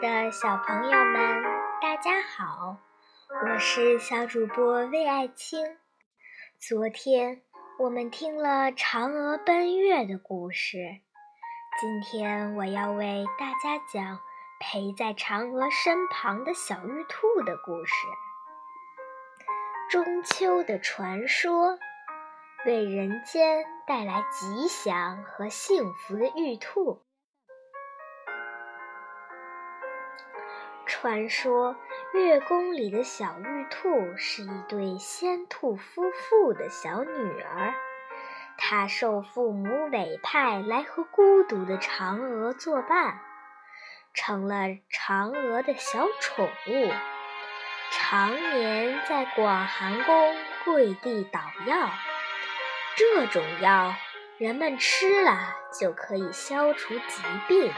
的小朋友们，大家好，我是小主播魏爱清。昨天我们听了嫦娥奔月的故事，今天我要为大家讲陪在嫦娥身旁的小玉兔的故事。中秋的传说，为人间带来吉祥和幸福的玉兔。传说月宫里的小玉兔是一对仙兔夫妇的小女儿，她受父母委派来和孤独的嫦娥作伴，成了嫦娥的小宠物，常年在广寒宫跪地捣药。这种药人们吃了就可以消除疾病。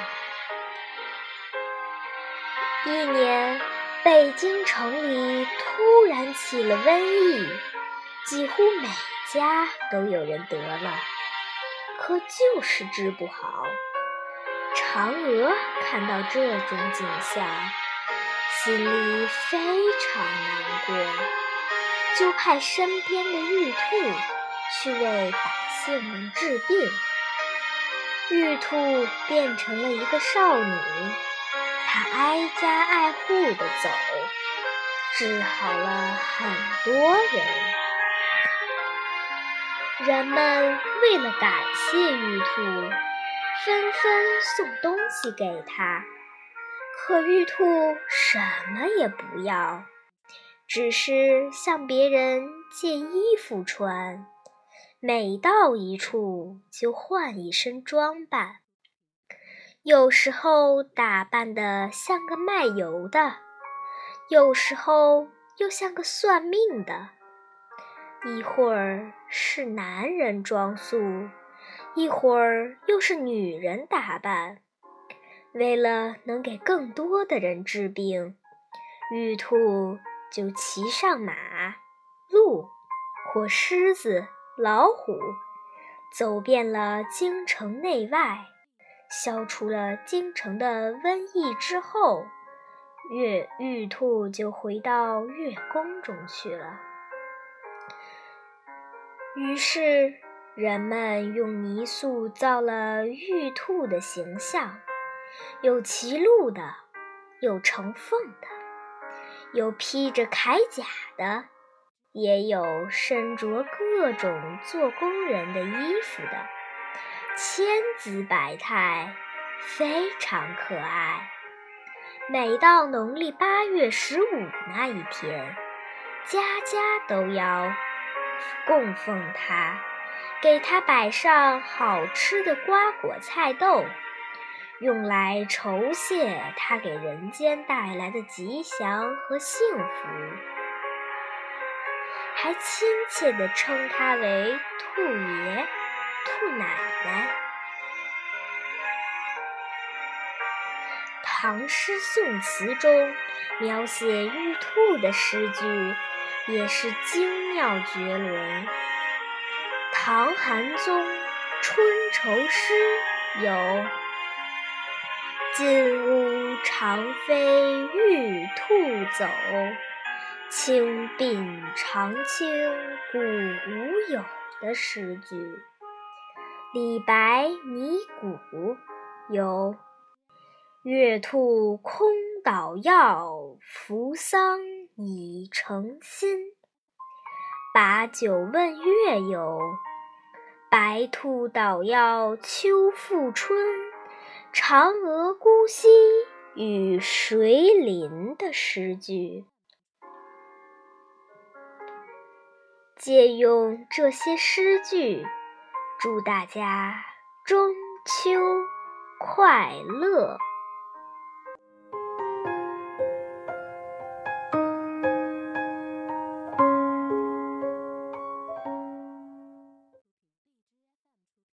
一年，北京城里突然起了瘟疫，几乎每家都有人得了，可就是治不好。嫦娥看到这种景象，心里非常难过，就派身边的玉兔去为百姓们治病。玉兔变成了一个少女。他挨家挨户的走，治好了很多人。人们为了感谢玉兔，纷纷送东西给他。可玉兔什么也不要，只是向别人借衣服穿，每到一处就换一身装扮。有时候打扮的像个卖油的，有时候又像个算命的。一会儿是男人装束，一会儿又是女人打扮。为了能给更多的人治病，玉兔就骑上马、鹿或狮子、老虎，走遍了京城内外。消除了京城的瘟疫之后，月玉兔就回到月宫中去了。于是，人们用泥塑造了玉兔的形象，有骑鹿的，有乘凤的，有披着铠甲的，也有身着各种做工人的衣服的。千姿百态，非常可爱。每到农历八月十五那一天，家家都要供奉它，给它摆上好吃的瓜果菜豆，用来酬谢它给人间带来的吉祥和幸福，还亲切地称它为兔爷。兔奶奶，唐诗宋词中描写玉兔的诗句也是精妙绝伦。唐韩宗春愁诗有“金屋长飞玉兔走，青鬓长青古无有”的诗句。李白拟古有“月兔空捣药，扶桑已成新”。把酒问月有“白兔捣药秋复春，嫦娥孤溪与谁邻”的诗句。借用这些诗句。祝大家中秋快乐！